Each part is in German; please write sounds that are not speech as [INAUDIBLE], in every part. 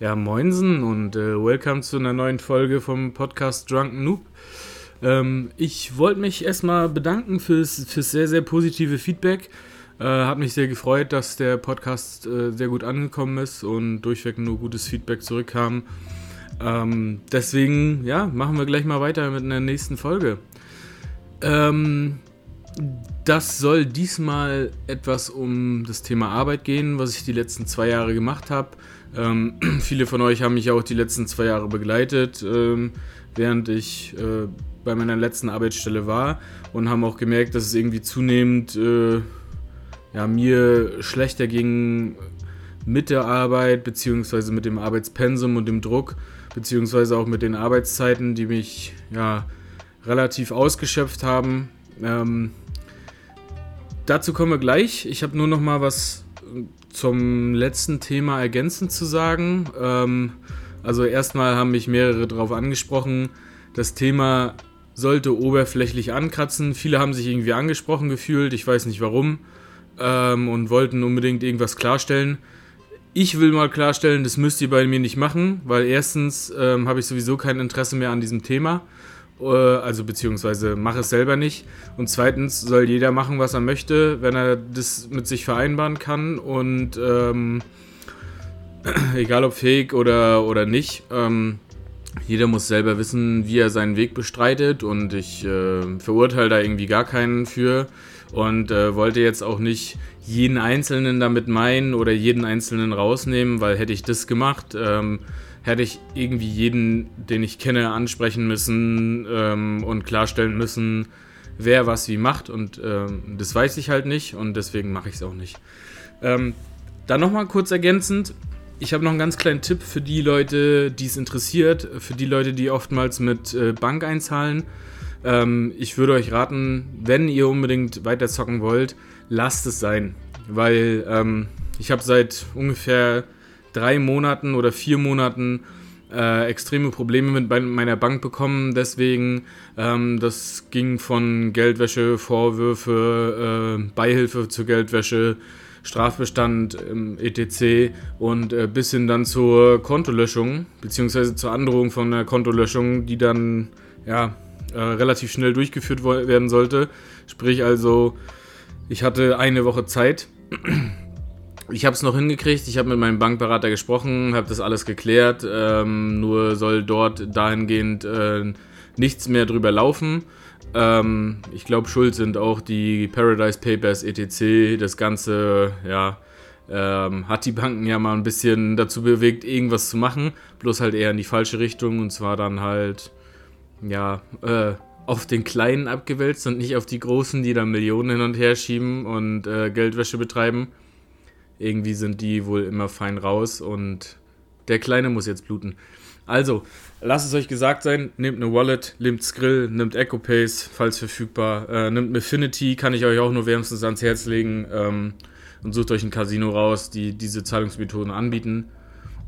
Ja, moinsen und äh, welcome zu einer neuen Folge vom Podcast Drunken Noob. Ähm, ich wollte mich erstmal bedanken fürs, fürs sehr, sehr positive Feedback. Äh, hat mich sehr gefreut, dass der Podcast äh, sehr gut angekommen ist und durchweg nur gutes Feedback zurückkam. Ähm, deswegen, ja, machen wir gleich mal weiter mit einer nächsten Folge. Ähm, das soll diesmal etwas um das Thema Arbeit gehen, was ich die letzten zwei Jahre gemacht habe. Ähm, [CLEARS THROAT] viele von euch haben mich auch die letzten zwei Jahre begleitet, ähm, während ich äh, bei meiner letzten Arbeitsstelle war und haben auch gemerkt, dass es irgendwie zunehmend äh, ja, mir schlechter ging mit der Arbeit, beziehungsweise mit dem Arbeitspensum und dem Druck, beziehungsweise auch mit den Arbeitszeiten, die mich ja relativ ausgeschöpft haben. Ähm, dazu kommen wir gleich. Ich habe nur noch mal was zum letzten Thema ergänzend zu sagen. Ähm, also erstmal haben mich mehrere darauf angesprochen. Das Thema sollte oberflächlich ankratzen. Viele haben sich irgendwie angesprochen gefühlt, ich weiß nicht warum, ähm, und wollten unbedingt irgendwas klarstellen. Ich will mal klarstellen, das müsst ihr bei mir nicht machen, weil erstens ähm, habe ich sowieso kein Interesse mehr an diesem Thema. Äh, also beziehungsweise mache es selber nicht. Und zweitens soll jeder machen, was er möchte, wenn er das mit sich vereinbaren kann. Und ähm, [CLEARS THROAT] egal ob fake oder, oder nicht, ähm, jeder muss selber wissen, wie er seinen Weg bestreitet. Und ich äh, verurteile da irgendwie gar keinen für. Und äh, wollte jetzt auch nicht jeden Einzelnen damit meinen oder jeden Einzelnen rausnehmen, weil hätte ich das gemacht, ähm, hätte ich irgendwie jeden, den ich kenne, ansprechen müssen ähm, und klarstellen müssen, wer was wie macht. Und ähm, das weiß ich halt nicht und deswegen mache ich es auch nicht. Ähm, dann nochmal kurz ergänzend. Ich habe noch einen ganz kleinen Tipp für die Leute, die es interessiert, für die Leute, die oftmals mit äh, Bank einzahlen. Ähm, ich würde euch raten, wenn ihr unbedingt weiter zocken wollt, lasst es sein. Weil ähm, ich habe seit ungefähr drei Monaten oder vier Monaten äh, extreme Probleme mit meiner Bank bekommen. Deswegen, ähm, das ging von Geldwäsche, Vorwürfe, äh, Beihilfe zur Geldwäsche, Strafbestand ähm, etc. und äh, bis hin dann zur Kontolöschung, beziehungsweise zur Androhung von einer Kontolöschung, die dann ja äh, relativ schnell durchgeführt werden sollte. Sprich also, ich hatte eine Woche Zeit ich habe es noch hingekriegt. Ich habe mit meinem Bankberater gesprochen, habe das alles geklärt. Ähm, nur soll dort dahingehend äh, nichts mehr drüber laufen. Ähm, ich glaube, schuld sind auch die Paradise Papers etc. Das Ganze, ja, ähm, hat die Banken ja mal ein bisschen dazu bewegt, irgendwas zu machen. Bloß halt eher in die falsche Richtung und zwar dann halt, ja, äh, auf den Kleinen abgewälzt und nicht auf die Großen, die da Millionen hin und her schieben und äh, Geldwäsche betreiben. Irgendwie sind die wohl immer fein raus und der Kleine muss jetzt bluten. Also, lasst es euch gesagt sein, nehmt eine Wallet, nehmt Skrill, nehmt EcoPace, falls verfügbar, äh, nehmt Affinity, kann ich euch auch nur wärmstens ans Herz legen ähm, und sucht euch ein Casino raus, die diese Zahlungsmethoden anbieten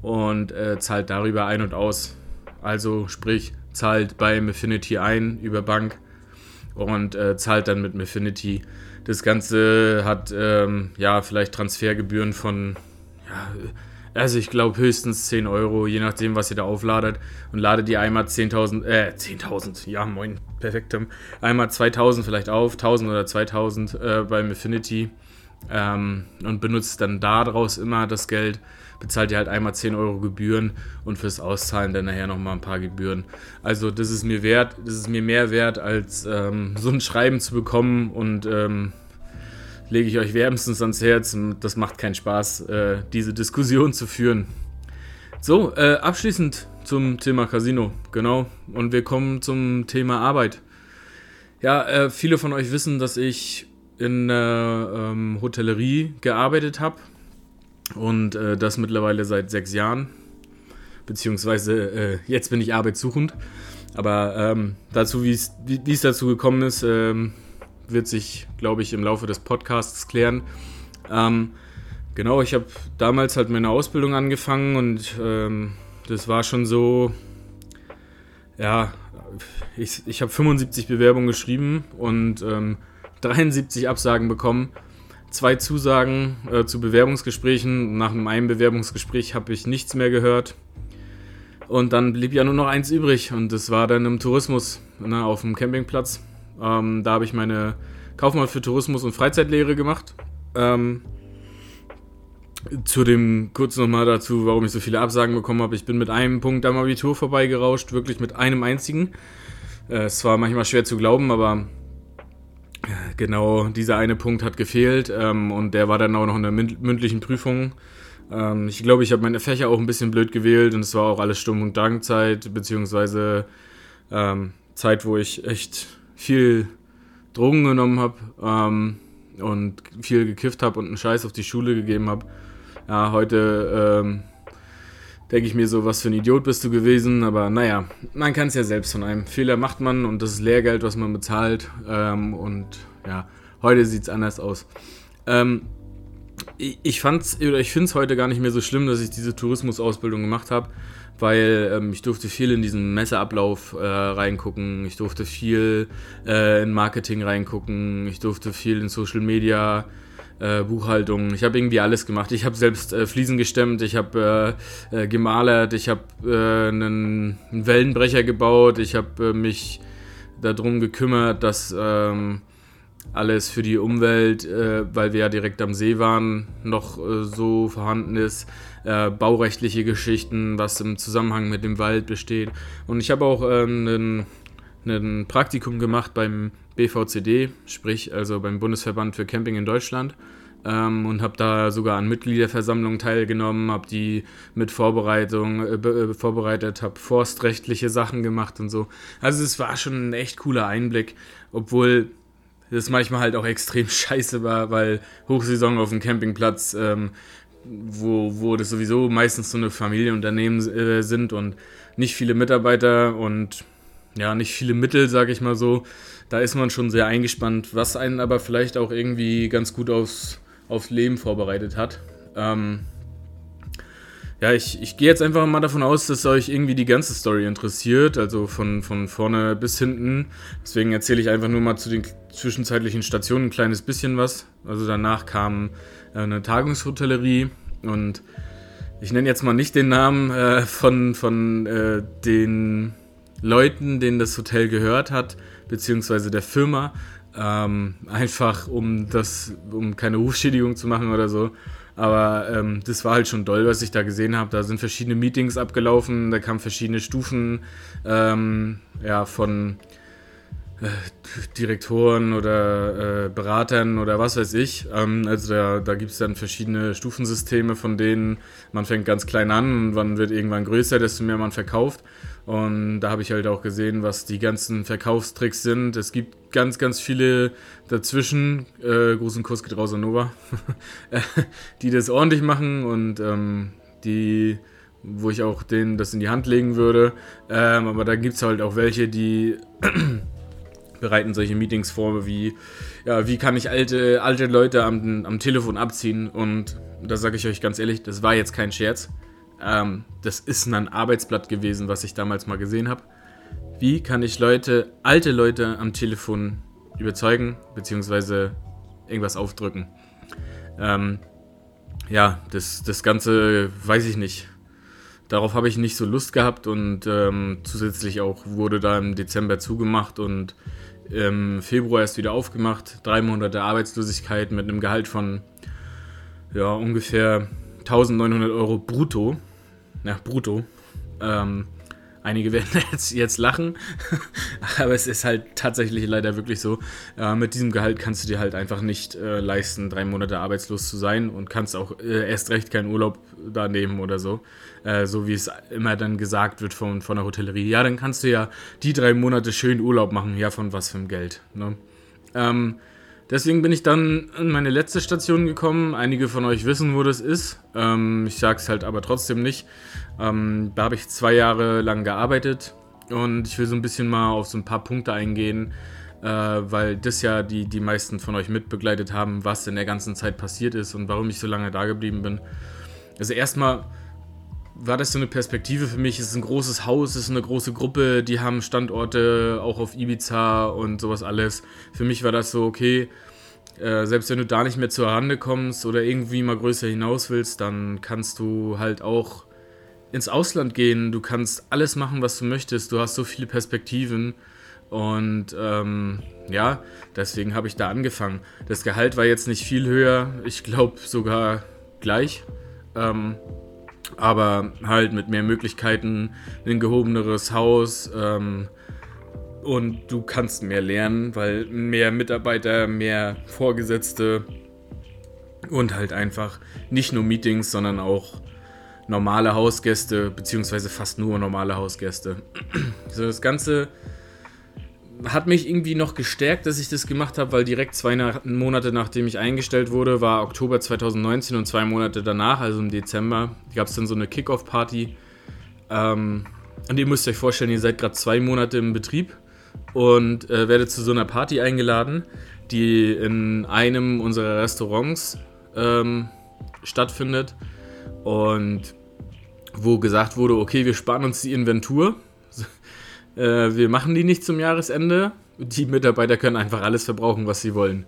und äh, zahlt darüber ein und aus. Also sprich, zahlt bei Affinity ein über Bank und äh, zahlt dann mit Affinity das Ganze hat ähm, ja vielleicht Transfergebühren von, ja, also ich glaube höchstens 10 Euro, je nachdem, was ihr da aufladet. Und ladet ihr einmal 10.000, äh, 10.000, ja moin, perfekt. Einmal 2.000 vielleicht auf, 1.000 oder 2.000 äh, beim Affinity. Ähm, und benutzt dann daraus immer das Geld bezahlt ihr halt einmal 10 Euro Gebühren und fürs Auszahlen dann nachher nochmal ein paar Gebühren. Also das ist mir wert, das ist mir mehr wert, als ähm, so ein Schreiben zu bekommen und ähm, lege ich euch wärmstens ans Herz. Das macht keinen Spaß, äh, diese Diskussion zu führen. So, äh, abschließend zum Thema Casino, genau. Und wir kommen zum Thema Arbeit. Ja, äh, viele von euch wissen, dass ich in der ähm, Hotellerie gearbeitet habe und äh, das mittlerweile seit sechs Jahren. Beziehungsweise äh, jetzt bin ich arbeitssuchend. Aber ähm, dazu, wie es dazu gekommen ist, ähm, wird sich, glaube ich, im Laufe des Podcasts klären. Ähm, genau, ich habe damals halt meine Ausbildung angefangen und ähm, das war schon so, ja, ich, ich habe 75 Bewerbungen geschrieben und 73 ähm, Absagen bekommen zwei Zusagen äh, zu Bewerbungsgesprächen. Nach einem Bewerbungsgespräch habe ich nichts mehr gehört. Und dann blieb ja nur noch eins übrig und das war dann im Tourismus ne, auf dem Campingplatz. Ähm, da habe ich meine Kaufmann für Tourismus und Freizeitlehre gemacht. Ähm, zu dem kurz nochmal dazu, warum ich so viele Absagen bekommen habe. Ich bin mit einem Punkt am Abitur vorbeigerauscht, wirklich mit einem einzigen. Äh, es war manchmal schwer zu glauben, aber äh, genau dieser eine Punkt hat gefehlt ähm, und der war dann auch noch in der mündlichen Prüfung. Ähm, ich glaube, ich habe meine Fächer auch ein bisschen blöd gewählt und es war auch alles Sturm- und Drangzeit, beziehungsweise ähm, Zeit, wo ich echt viel Drogen genommen habe ähm, und viel gekifft habe und einen Scheiß auf die Schule gegeben habe. Ja, heute ähm, denke ich mir so, was für ein Idiot bist du gewesen, aber naja, man kann es ja selbst von einem. Fehler macht man und das ist Lehrgeld, was man bezahlt ähm, und ja, heute sieht es anders aus. Ähm, ich, fand's, ich finde es heute gar nicht mehr so schlimm, dass ich diese Tourismusausbildung gemacht habe, weil ähm, ich durfte viel in diesen Messeablauf äh, reingucken, ich durfte viel äh, in Marketing reingucken, ich durfte viel in Social Media äh, Buchhaltung. Ich habe irgendwie alles gemacht. Ich habe selbst äh, Fliesen gestemmt, ich habe äh, äh, gemalert, ich habe einen, einen, Wellenbrecher gebaut, ich habe mich darum gekümmert, dass ähm, alles für die Umwelt, weil wir ja direkt am See waren, noch so vorhanden ist. baurechtliche Geschichten, was im Zusammenhang mit dem Wald besteht. Und ich habe auch ähm, ein Praktikum gemacht beim BVCD, sprich also beim Bundesverband für Camping in Deutschland. Ähm, und habe da sogar an Mitgliederversammlungen teilgenommen, habe die mit Vorbereitung äh, äh, vorbereitet, habe forstrechtliche Sachen gemacht und so. Also es war schon ein echt cooler Einblick, obwohl das manchmal halt auch extrem [LAUGHS] scheiße weil Hochsaison auf dem Campingplatz, ähm, wo, wo das sowieso meistens so eine Familienunternehmen äh, sind und nicht viele Mitarbeiter und ja, nicht viele Mittel, sag ich mal so da ist man schon sehr eingespannt, was einen aber vielleicht auch irgendwie ganz gut aufs, aufs Leben vorbereitet hat. Ähm, ja, ich, ich gehe jetzt einfach mal davon aus, dass euch irgendwie die ganze Story interessiert, also von, von vorne bis hinten. Deswegen erzähle ich einfach nur mal zu den zwischenzeitlichen Stationen ein kleines bisschen was. Also danach kam äh, eine Tagungshotellerie und ich nenne jetzt mal nicht den Namen äh, von, von äh, den Leuten, denen das Hotel gehört hat, beziehungsweise der Firma, ähm, einfach um das, um keine Rufschädigung zu machen oder so. Aber ähm, das war halt schon doll, was ich da gesehen habe. Da sind verschiedene Meetings abgelaufen, da kamen verschiedene Stufen ähm, ja, von Direktoren oder äh, Beratern oder was weiß ich. Ähm, also da, da gibt es dann verschiedene Stufensysteme, von denen man fängt ganz klein an und man wird irgendwann größer, desto mehr man verkauft. Und da habe ich halt auch gesehen, was die ganzen Verkaufstricks sind. Es gibt ganz, ganz viele dazwischen, äh, großen Kurs geht raus an Nova, [LAUGHS] die das ordentlich machen und ähm, die, wo ich auch denen das in die Hand legen würde. Ähm, aber da gibt es halt auch welche, die bereiten solche Meetings vor, wie, ja, wie kann ich alte, alte Leute am, am Telefon abziehen. Und da sage ich euch ganz ehrlich, das war jetzt kein Scherz. Ähm, das ist ein Arbeitsblatt gewesen, was ich damals mal gesehen habe. Wie kann ich Leute, alte Leute am Telefon überzeugen, beziehungsweise irgendwas aufdrücken? Ähm, ja, das, das Ganze weiß ich nicht. Darauf habe ich nicht so Lust gehabt und ähm, zusätzlich auch wurde da im Dezember zugemacht und im Februar erst wieder aufgemacht. Drei Monate Arbeitslosigkeit mit einem Gehalt von ja, ungefähr 1900 Euro brutto. Ja, brutto. Ähm, einige werden [LAUGHS] jetzt, jetzt lachen, [LAUGHS] aber es ist halt tatsächlich leider wirklich so. Äh, mit diesem Gehalt kannst du dir halt einfach nicht äh, leisten, drei Monate arbeitslos zu sein und kannst auch äh, erst recht keinen Urlaub da nehmen oder so. Äh, so wie es immer dann gesagt wird von, von der Hotellerie. Ja, dann kannst du ja die drei Monate schön Urlaub machen. Ja, von was für ein Geld. Ne? Ähm, Deswegen bin ich dann in meine letzte Station gekommen. Einige von euch wissen, wo das ist. Ähm, ich sage es halt aber trotzdem nicht. Ähm, da habe ich zwei Jahre lang gearbeitet und ich will so ein bisschen mal auf so ein paar Punkte eingehen, äh, weil das ja die, die meisten von euch mitbegleitet haben, was in der ganzen Zeit passiert ist und warum ich so lange da geblieben bin. Also erstmal war das so eine Perspektive für mich. Es ist ein großes Haus, es ist eine große Gruppe, die haben Standorte auch auf Ibiza und sowas alles. Für mich war das so, okay, äh, selbst wenn du da nicht mehr zur Rande kommst oder irgendwie mal größer hinaus willst, dann kannst du halt auch ins Ausland gehen. Du kannst alles machen, was du möchtest. Du hast so viele Perspektiven. Und ähm, ja, deswegen habe ich da angefangen. Das Gehalt war jetzt nicht viel höher. Ich glaube sogar gleich. Ähm, aber halt mit mehr Möglichkeiten, ein gehobeneres Haus. Ähm, und du kannst mehr lernen, weil mehr Mitarbeiter, mehr Vorgesetzte und halt einfach nicht nur Meetings, sondern auch normale Hausgäste, beziehungsweise fast nur normale Hausgäste. [CLEARS THROAT] So, das Ganze hat mich irgendwie noch gestärkt, dass ich das gemacht habe, weil direkt zwei Monate nachdem ich eingestellt wurde, war Oktober 2019 und zwei Monate danach, also im Dezember, gab es dann so eine Kickoff-Party. Ähm, und ihr müsst euch vorstellen, ihr seid gerade zwei Monate im Betrieb und äh, werdet zu so einer Party eingeladen, die in einem unserer Restaurants ähm, stattfindet und wo gesagt wurde, okay, wir sparen uns die Inventur, äh, wir machen die nicht zum Jahresende, die Mitarbeiter können einfach alles verbrauchen, was sie wollen.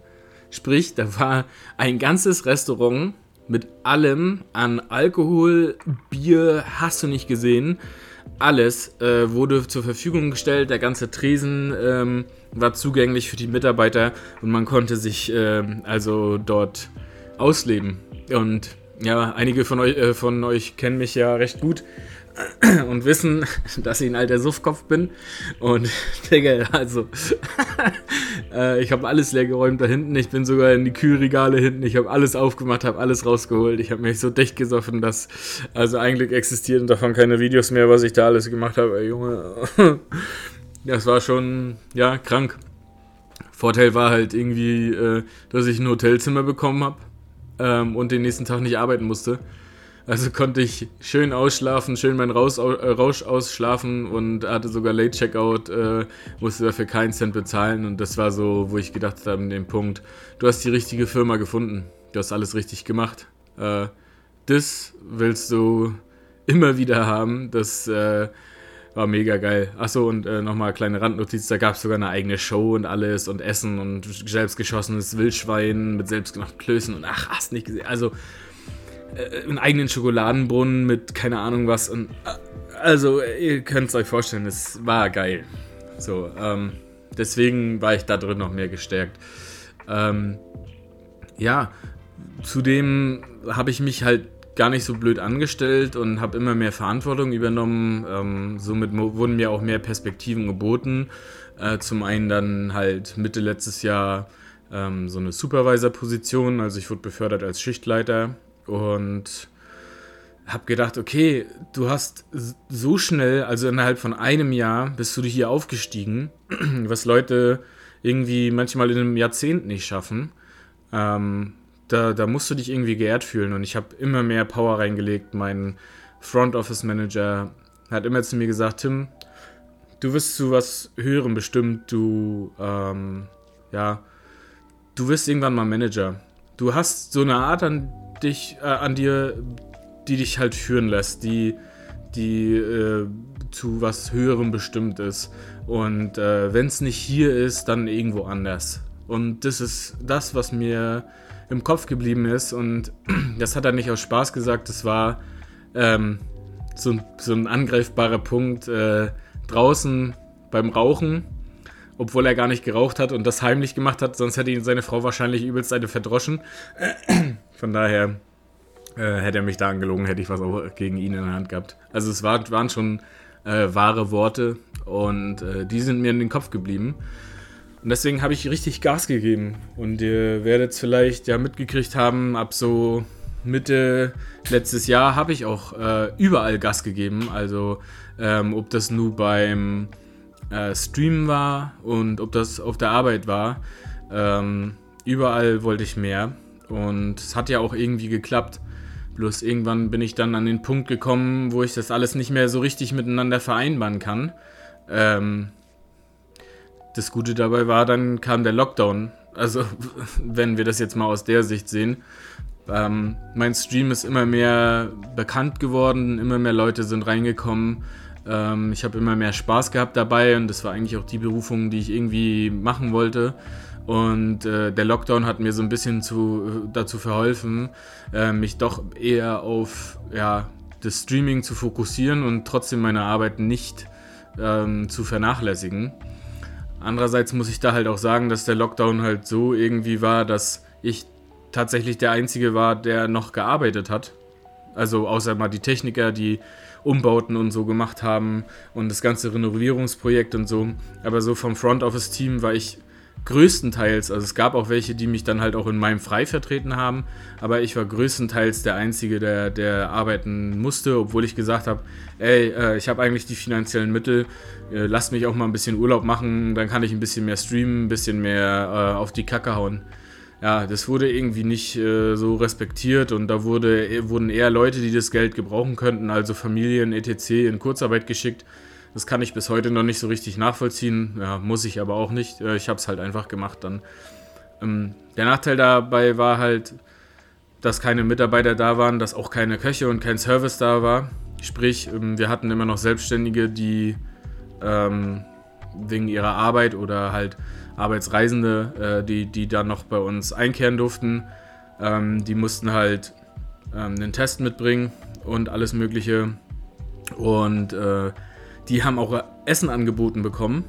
Sprich, da war ein ganzes Restaurant mit allem an Alkohol, Bier, hast du nicht gesehen, alles äh, wurde zur Verfügung gestellt, der ganze Tresen ähm, war zugänglich für die Mitarbeiter und man konnte sich äh, also dort ausleben. Und ja, einige von euch, äh, von euch kennen mich ja recht gut [CLEARS THROAT] und wissen, [LAUGHS] dass ich ein alter Suffkopf bin. Und [LAUGHS] Digga, also, [LAUGHS] äh, ich habe alles leer geräumt da hinten. Ich bin sogar in die Kühlregale hinten. Ich habe alles aufgemacht, habe alles rausgeholt. Ich habe mich so dicht gesoffen, dass, also eigentlich existieren davon keine Videos mehr, was ich da alles gemacht habe. Ey, Junge, das war schon, ja, krank. Vorteil war halt irgendwie, äh, dass ich ein Hotelzimmer bekommen habe ähm, und den nächsten Tag nicht arbeiten musste. Also konnte ich schön ausschlafen, schön meinen Raus, äh, Rausch ausschlafen und hatte sogar Late Checkout, äh, musste dafür keinen Cent bezahlen. Und das war so, wo ich gedacht habe, an dem Punkt, du hast die richtige Firma gefunden. Du hast alles richtig gemacht. Äh, das willst du immer wieder haben. Das äh, war mega geil. Achso, und äh, nochmal kleine Randnotiz: da gab es sogar eine eigene Show und alles und Essen und selbstgeschossenes Wildschwein mit selbstgemachten Klößen und ach, hast nicht gesehen. Also äh, einen eigenen Schokoladenbrunnen mit keine Ahnung was. Und, äh, also, ihr könnt es euch vorstellen, es war geil. So, ähm, deswegen war ich da drin noch mehr gestärkt. Ähm, ja, zudem habe ich mich halt gar nicht so blöd angestellt und habe immer mehr Verantwortung übernommen. Ähm, somit wurden mir auch mehr Perspektiven geboten. Äh, zum einen dann halt Mitte letztes Jahr ähm, so eine Supervisor-Position, also ich wurde befördert als Schichtleiter und habe gedacht, okay, du hast so schnell, also innerhalb von einem Jahr, bist du hier aufgestiegen, [CLEARS THROAT] was Leute irgendwie manchmal in einem Jahrzehnt nicht schaffen. Ähm, da, da musst du dich irgendwie geehrt fühlen und ich habe immer mehr Power reingelegt. Mein Front Office Manager hat immer zu mir gesagt, Tim, du wirst zu was Höherem bestimmt, du, ähm, ja, du wirst irgendwann mal Manager. Du hast so eine Art an dich, äh, an dir, die dich halt führen lässt, die, die äh, zu was Höherem bestimmt ist. Und äh, wenn es nicht hier ist, dann irgendwo anders. Und das ist das, was mir im Kopf geblieben ist. Und [CLEARS THROAT] das hat er nicht aus Spaß gesagt, das war ähm, so, so, ein angreifbarer Punkt äh, draußen beim Rauchen obwohl er gar nicht geraucht hat und das heimlich gemacht hat, sonst hätte ihn seine Frau wahrscheinlich übelst eine verdroschen. Von daher äh, hätte er mich da angelogen, hätte ich was auch gegen ihn in der Hand gehabt. Also es war, waren schon äh, wahre Worte und äh, die sind mir in den Kopf geblieben. Und deswegen habe ich richtig Gas gegeben. Und ihr werdet es vielleicht ja mitgekriegt haben, ab so Mitte letztes Jahr habe ich auch äh, überall Gas gegeben. Also ähm, ob das nur beim äh, Streamen war und ob das auf der Arbeit war. Ähm, überall wollte ich mehr. Und es hat ja auch irgendwie geklappt. Bloß irgendwann bin ich dann an den Punkt gekommen, wo ich das alles nicht mehr so richtig miteinander vereinbaren kann. Ähm, das Gute dabei war, dann kam der Lockdown. Also, [LAUGHS] wenn wir das jetzt mal aus der Sicht sehen. Ähm, mein Stream ist immer mehr bekannt geworden, immer mehr Leute sind reingekommen. Ähm, ich habe immer mehr Spaß gehabt dabei und das war eigentlich auch die Berufung, die ich irgendwie machen wollte. Und äh, der Lockdown hat mir so ein bisschen zu, dazu verholfen, äh, mich doch eher auf ja, das Streaming zu fokussieren und trotzdem meine Arbeit nicht ähm, zu vernachlässigen. Andererseits muss ich da halt auch sagen, dass der Lockdown halt so irgendwie war, dass ich tatsächlich der Einzige war, der noch gearbeitet hat. Also außer mal die Techniker, die Umbauten und so gemacht haben und das ganze Renovierungsprojekt und so. Aber so vom Front Office Team war ich größtenteils, also es gab auch welche, die mich dann halt auch in meinem Frei vertreten haben, aber ich war größtenteils der Einzige, der, der arbeiten musste, obwohl ich gesagt habe, ey, äh, ich habe eigentlich die finanziellen Mittel, äh, lasst mich auch mal ein bisschen Urlaub machen, dann kann ich ein bisschen mehr streamen, ein bisschen mehr äh, auf die Kacke hauen. Ja, das wurde irgendwie nicht äh, so respektiert und da wurde, wurden eher Leute, die das Geld gebrauchen könnten, also Familien etc. in Kurzarbeit geschickt das kann ich bis heute noch nicht so richtig nachvollziehen. Ja, muss ich aber auch nicht. Äh, ich habe es halt einfach gemacht dann. Ähm, der Nachteil dabei war halt, dass keine Mitarbeiter da waren, dass auch keine Köche und kein Service da war. Sprich, ähm, wir hatten immer noch Selbstständige, die ähm, wegen ihrer Arbeit oder halt Arbeitsreisende, äh, die, die dann noch bei uns einkehren durften, ähm, die mussten halt ähm, einen Test mitbringen und alles Mögliche. Und äh, die haben auch Essen angeboten bekommen.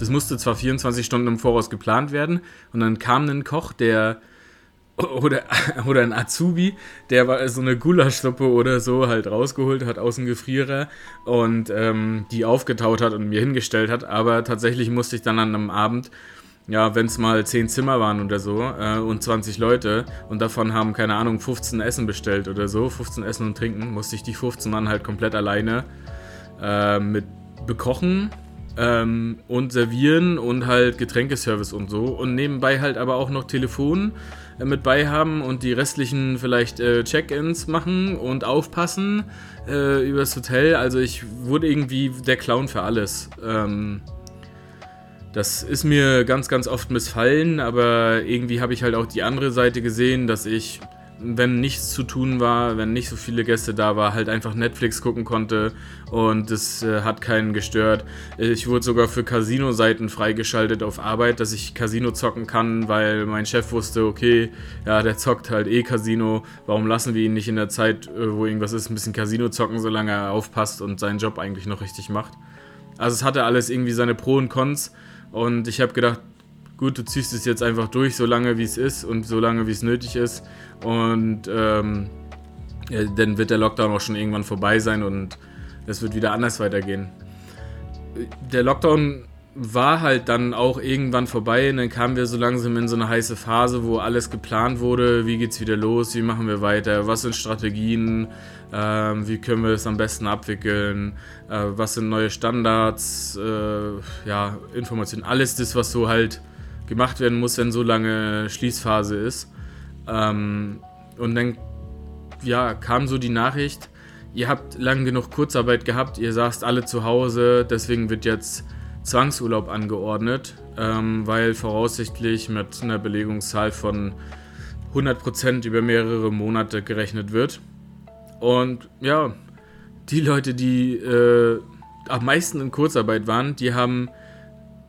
Das musste zwar 24 Stunden im Voraus geplant werden und dann kam ein Koch, der [LAUGHS] oder, oder ein Azubi, der war so eine Gulaschsuppe oder so halt rausgeholt hat aus dem Gefrierer und ähm, die aufgetaut hat und mir hingestellt hat. Aber tatsächlich musste ich dann an einem Abend, ja, wenn es mal 10 Zimmer waren oder so äh, und 20 Leute und davon haben, keine Ahnung, 15 Essen bestellt oder so, 15 Essen und Trinken, musste ich die 15 Mann halt komplett alleine äh, mit bekochen ähm, und servieren und halt Getränkeservice und so. Und nebenbei halt aber auch noch Telefon äh, mit bei haben und die restlichen vielleicht äh, Check-ins machen und aufpassen äh, übers Hotel. Also ich wurde irgendwie der Clown für alles. Ähm, das ist mir ganz, ganz oft missfallen, aber irgendwie habe ich halt auch die andere Seite gesehen, dass ich wenn nichts zu tun war, wenn nicht so viele Gäste da war, halt einfach Netflix gucken konnte und es äh, hat keinen gestört. Ich wurde sogar für Casino-Seiten freigeschaltet auf Arbeit, dass ich Casino zocken kann, weil mein Chef wusste, okay, ja, der zockt halt eh Casino, warum lassen wir ihn nicht in der Zeit, äh, wo irgendwas ist, ein bisschen Casino zocken, solange er aufpasst und seinen Job eigentlich noch richtig macht. Also es hatte alles irgendwie seine Pro und Cons und ich habe gedacht, gut, du ziehst es jetzt einfach durch, so lange wie es ist und so lange wie es nötig ist. Und ähm, ja, dann wird der Lockdown auch schon irgendwann vorbei sein und es wird wieder anders weitergehen. Der Lockdown war halt dann auch irgendwann vorbei. Und dann kamen wir so langsam in so eine heiße Phase, wo alles geplant wurde, wie geht's wieder los, wie machen wir weiter, was sind Strategien, äh, wie können wir es am besten abwickeln, äh, was sind neue Standards, äh, ja, Informationen, alles das, was so halt gemacht werden muss, wenn so lange Schließphase ist. Ähm, und dann ja, kam so die Nachricht, ihr habt lang genug Kurzarbeit gehabt, ihr saßt alle zu Hause, deswegen wird jetzt Zwangsurlaub angeordnet, ähm, weil voraussichtlich mit einer Belegungszahl von 100% über mehrere Monate gerechnet wird. Und ja, die Leute, die äh, am meisten in Kurzarbeit waren, die haben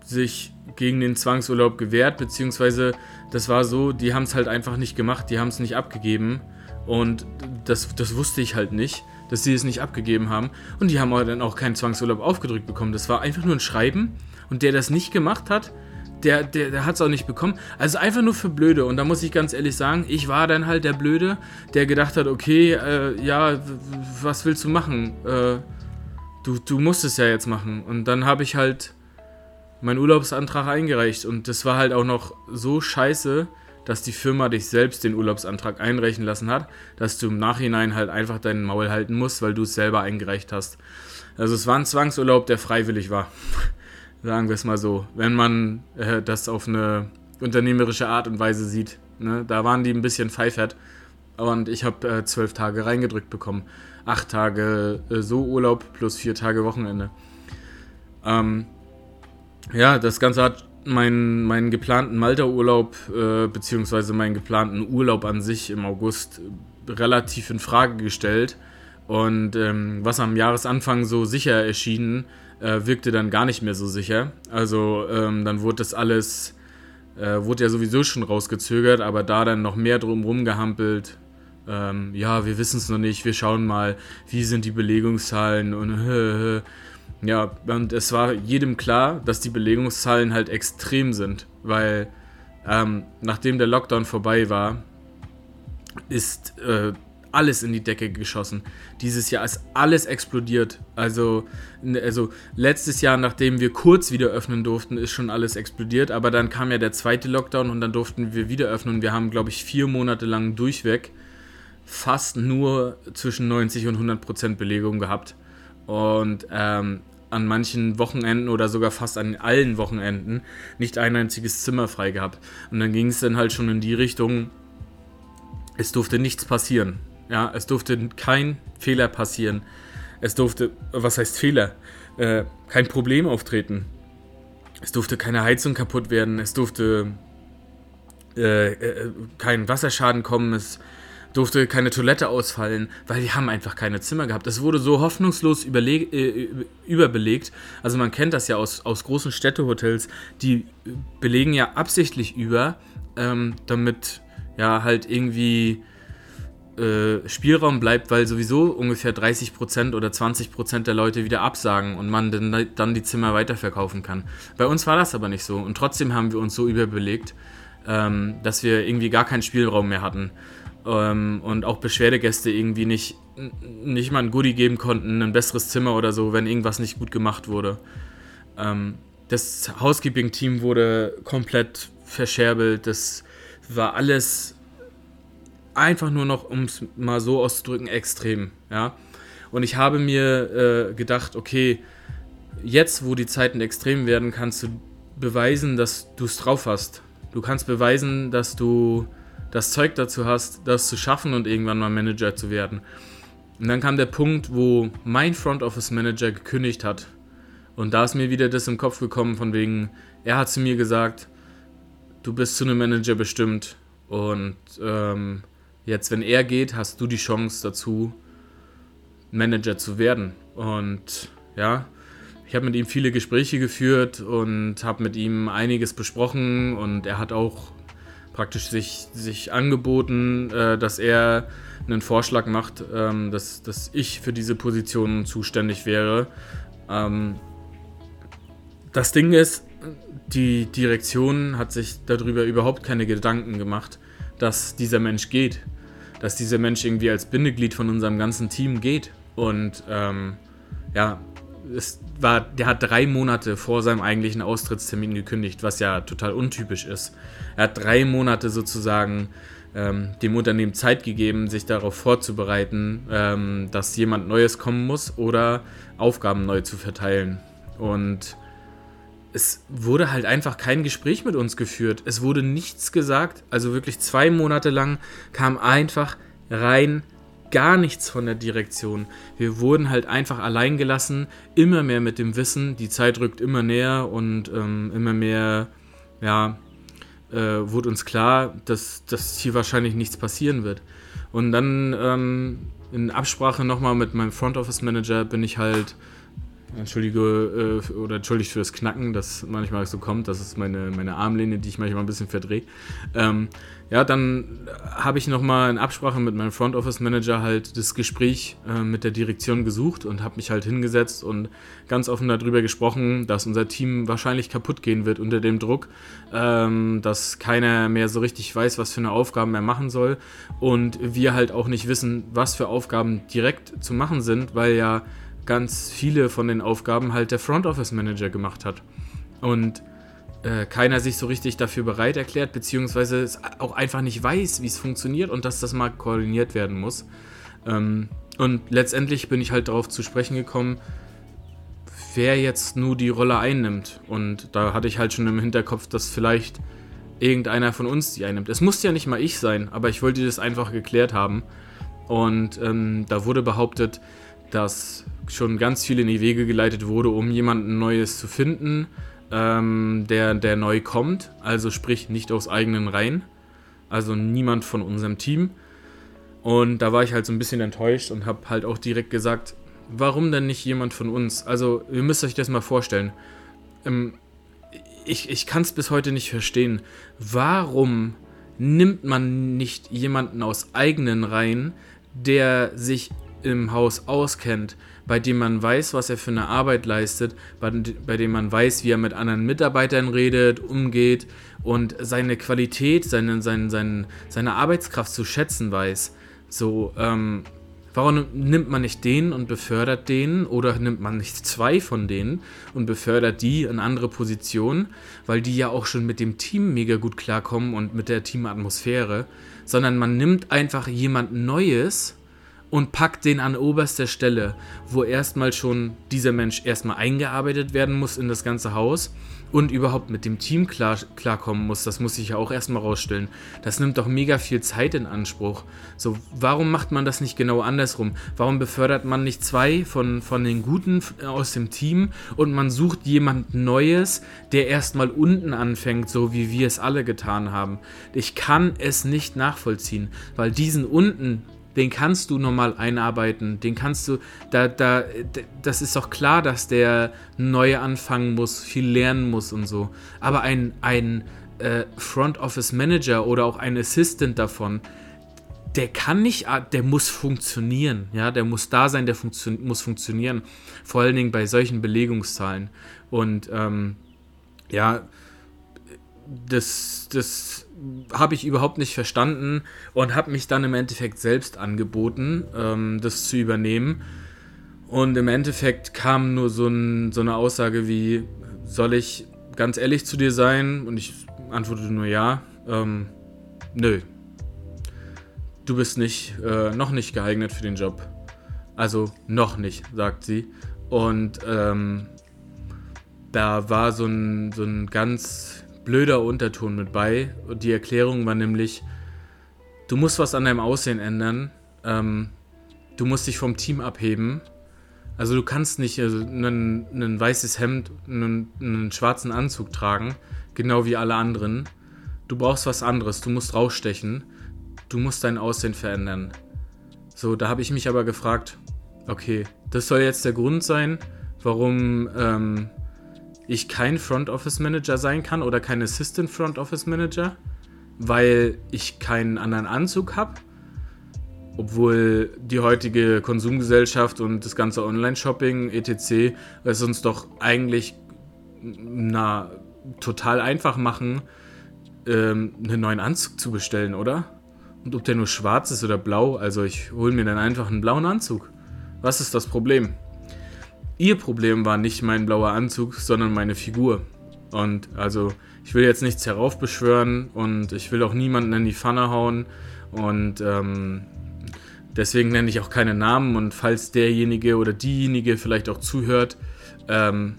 sich gegen den Zwangsurlaub gewehrt, beziehungsweise das war so, die haben es halt einfach nicht gemacht, die haben es nicht abgegeben und das, das wusste ich halt nicht, dass sie es nicht abgegeben haben und die haben aber dann auch keinen Zwangsurlaub aufgedrückt bekommen. Das war einfach nur ein Schreiben und der das nicht gemacht hat, der, der, der hat es auch nicht bekommen. Also einfach nur für Blöde. Und da muss ich ganz ehrlich sagen, ich war dann halt der Blöde, der gedacht hat, okay, äh, ja, was willst du machen? Äh, du, du musst es ja jetzt machen. Und dann habe ich halt meinen Urlaubsantrag eingereicht und das war halt auch noch so scheiße, dass die Firma dich selbst den Urlaubsantrag einreichen lassen hat, dass du im Nachhinein halt einfach deinen Maul halten musst, weil du es selber eingereicht hast. Also es war ein Zwangsurlaub, der freiwillig war. [LAUGHS] Sagen wir es mal so. Wenn man äh, das auf eine unternehmerische Art und Weise sieht. Ne? Da waren die ein bisschen pfeifert. Und ich habe äh, zwölf Tage reingedrückt bekommen. Acht Tage äh, so Urlaub plus vier Tage Wochenende. Ähm, ja, das Ganze hat meinen, meinen geplanten Malta-Urlaub, äh, beziehungsweise meinen geplanten Urlaub an sich im August relativ in Frage gestellt. Und ähm, was am Jahresanfang so sicher erschien, äh, wirkte dann gar nicht mehr so sicher. Also ähm, dann wurde das alles äh, wurde ja sowieso schon rausgezögert, aber da dann noch mehr drum gehampelt. Ähm, ja, wir wissen es noch nicht, wir schauen mal, wie sind die Belegungszahlen und [LAUGHS] ja, und es war jedem klar, dass die Belegungszahlen halt extrem sind, weil ähm, nachdem der Lockdown vorbei war, ist äh, alles in die Decke geschossen. Dieses Jahr ist alles explodiert. Also, also letztes Jahr, nachdem wir kurz wieder öffnen durften, ist schon alles explodiert. Aber dann kam ja der zweite Lockdown und dann durften wir wieder öffnen. Wir haben, glaube ich, vier Monate lang durchweg fast nur zwischen 90 und 100 Prozent Belegung gehabt. Und ähm, an manchen Wochenenden oder sogar fast an allen Wochenenden nicht ein einziges Zimmer frei gehabt. Und dann ging es dann halt schon in die Richtung, es durfte nichts passieren. Ja, es durfte kein Fehler passieren. Es durfte, was heißt Fehler? Äh, kein Problem auftreten. Es durfte keine Heizung kaputt werden. Es durfte äh, äh, kein Wasserschaden kommen. Es durfte keine Toilette ausfallen, weil die haben einfach keine Zimmer gehabt. Es wurde so hoffnungslos äh, überbelegt. Also man kennt das ja aus, aus großen Städtehotels, die belegen ja absichtlich über, ähm, damit ja halt irgendwie äh, Spielraum bleibt, weil sowieso ungefähr 30% oder 20% der Leute wieder absagen und man dann, dann die Zimmer weiterverkaufen kann. Bei uns war das aber nicht so und trotzdem haben wir uns so überbelegt, ähm, dass wir irgendwie gar keinen Spielraum mehr hatten ähm, und auch Beschwerdegäste irgendwie nicht, nicht mal ein Goodie geben konnten, ein besseres Zimmer oder so, wenn irgendwas nicht gut gemacht wurde. Ähm, das Housekeeping-Team wurde komplett verscherbelt, das war alles einfach nur noch, um es mal so auszudrücken, extrem. Ja? Und ich habe mir äh, gedacht, okay, jetzt, wo die Zeiten extrem werden, kannst du beweisen, dass du es drauf hast. Du kannst beweisen, dass du das Zeug dazu hast, das zu schaffen und irgendwann mal Manager zu werden. Und dann kam der Punkt, wo mein Front Office Manager gekündigt hat. Und da ist mir wieder das im Kopf gekommen, von wegen, er hat zu mir gesagt, du bist zu einem Manager bestimmt. Und ähm, jetzt, wenn er geht, hast du die Chance dazu, Manager zu werden. Und ja, ich habe mit ihm viele Gespräche geführt und habe mit ihm einiges besprochen und er hat auch praktisch sich, sich angeboten, äh, dass er einen Vorschlag macht, ähm, dass, dass ich für diese Position zuständig wäre. Ähm, das Ding ist, die Direktion hat sich darüber überhaupt keine Gedanken gemacht, dass dieser Mensch geht. Dass dieser Mensch irgendwie als Bindeglied von unserem ganzen Team geht. Und ähm, ja, es war, der hat drei Monate vor seinem eigentlichen Austrittstermin gekündigt, was ja total untypisch ist. Er hat drei Monate sozusagen ähm, dem Unternehmen Zeit gegeben, sich darauf vorzubereiten, ähm, dass jemand Neues kommen muss oder Aufgaben neu zu verteilen. Und es wurde halt einfach kein Gespräch mit uns geführt. Es wurde nichts gesagt. Also wirklich zwei Monate lang kam einfach rein gar nichts von der Direktion. Wir wurden halt einfach allein gelassen, immer mehr mit dem Wissen, die Zeit rückt immer näher und ähm, immer mehr, ja, äh, wurde uns klar, dass, dass hier wahrscheinlich nichts passieren wird. Und dann ähm, in Absprache nochmal mit meinem Front Office Manager bin ich halt Entschuldige äh, oder entschuldigt für das Knacken, das manchmal so kommt. Das ist meine, meine Armlehne, die ich manchmal ein bisschen verdrehe. Ähm, ja, dann habe ich nochmal in Absprache mit meinem Front Office Manager halt das Gespräch äh, mit der Direktion gesucht und habe mich halt hingesetzt und ganz offen darüber gesprochen, dass unser Team wahrscheinlich kaputt gehen wird unter dem Druck, ähm, dass keiner mehr so richtig weiß, was für eine Aufgaben er machen soll und wir halt auch nicht wissen, was für Aufgaben direkt zu machen sind, weil ja ganz viele von den Aufgaben halt der Front Office Manager gemacht hat. Und äh, keiner sich so richtig dafür bereit erklärt, beziehungsweise es auch einfach nicht weiß, wie es funktioniert und dass das mal koordiniert werden muss. Ähm, und letztendlich bin ich halt darauf zu sprechen gekommen, wer jetzt nur die Rolle einnimmt. Und da hatte ich halt schon im Hinterkopf, dass vielleicht irgendeiner von uns die einnimmt. Es musste ja nicht mal ich sein, aber ich wollte das einfach geklärt haben. Und ähm, da wurde behauptet, dass schon ganz viel in die Wege geleitet wurde, um jemanden Neues zu finden, ähm, der, der neu kommt, also sprich nicht aus eigenen Reihen, also niemand von unserem Team. Und da war ich halt so ein bisschen enttäuscht und habe halt auch direkt gesagt, warum denn nicht jemand von uns? Also ihr müsst euch das mal vorstellen. Ähm, ich, ich kann es bis heute nicht verstehen. Warum nimmt man nicht jemanden aus eigenen Reihen, der sich im Haus auskennt, bei dem man weiß, was er für eine Arbeit leistet, bei, bei dem man weiß, wie er mit anderen Mitarbeitern redet, umgeht und seine Qualität, seine, seine, seine, seine Arbeitskraft zu schätzen weiß. So, ähm, Warum nimmt man nicht den und befördert den oder nimmt man nicht zwei von denen und befördert die in andere Positionen, weil die ja auch schon mit dem Team mega gut klarkommen und mit der Teamatmosphäre, sondern man nimmt einfach jemand Neues und packt den an oberster Stelle, wo erstmal schon dieser Mensch erstmal eingearbeitet werden muss in das ganze Haus und überhaupt mit dem Team klar, klarkommen muss. Das muss ich ja auch erstmal rausstellen. Das nimmt doch mega viel Zeit in Anspruch. So, warum macht man das nicht genau andersrum? Warum befördert man nicht zwei von, von den Guten aus dem Team und man sucht jemand Neues, der erstmal unten anfängt, so wie wir es alle getan haben? Ich kann es nicht nachvollziehen, weil diesen unten, den kannst du normal einarbeiten, den kannst du, da, da, das ist doch klar, dass der neu anfangen muss, viel lernen muss und so. Aber ein, ein äh, Front Office Manager oder auch ein Assistant davon, der kann nicht, der muss funktionieren, ja, der muss da sein, der funktio muss funktionieren. Vor allen Dingen bei solchen Belegungszahlen. Und ähm, ja, das, das habe ich überhaupt nicht verstanden und habe mich dann im Endeffekt selbst angeboten, ähm, das zu übernehmen. Und im Endeffekt kam nur so, ein, so eine Aussage wie, soll ich ganz ehrlich zu dir sein? Und ich antwortete nur ja. Ähm, nö. Du bist nicht, äh, noch nicht geeignet für den Job. Also noch nicht, sagt sie. Und ähm, da war so ein, so ein ganz blöder Unterton mit bei. Und die Erklärung war nämlich, du musst was an deinem Aussehen ändern. Ähm, du musst dich vom Team abheben. Also du kannst nicht also, ein, ein weißes Hemd, einen, einen schwarzen Anzug tragen, genau wie alle anderen. Du brauchst was anderes, du musst rausstechen, du musst dein Aussehen verändern. So, da habe ich mich aber gefragt, okay, das soll jetzt der Grund sein, warum ähm, ich kein Front Office Manager sein kann oder kein Assistant Front Office Manager, weil ich keinen anderen Anzug habe. Obwohl die heutige Konsumgesellschaft und das ganze Online-Shopping, etc., es uns doch eigentlich na, total einfach machen, ähm, einen neuen Anzug zu bestellen, oder? Und ob der nur schwarz ist oder blau, also ich hole mir dann einfach einen blauen Anzug. Was ist das Problem? Ihr Problem war nicht mein blauer Anzug, sondern meine Figur. Und also, ich will jetzt nichts heraufbeschwören und ich will auch niemanden in die Pfanne hauen. Und ähm, deswegen nenne ich auch keine Namen. Und falls derjenige oder diejenige vielleicht auch zuhört, ähm,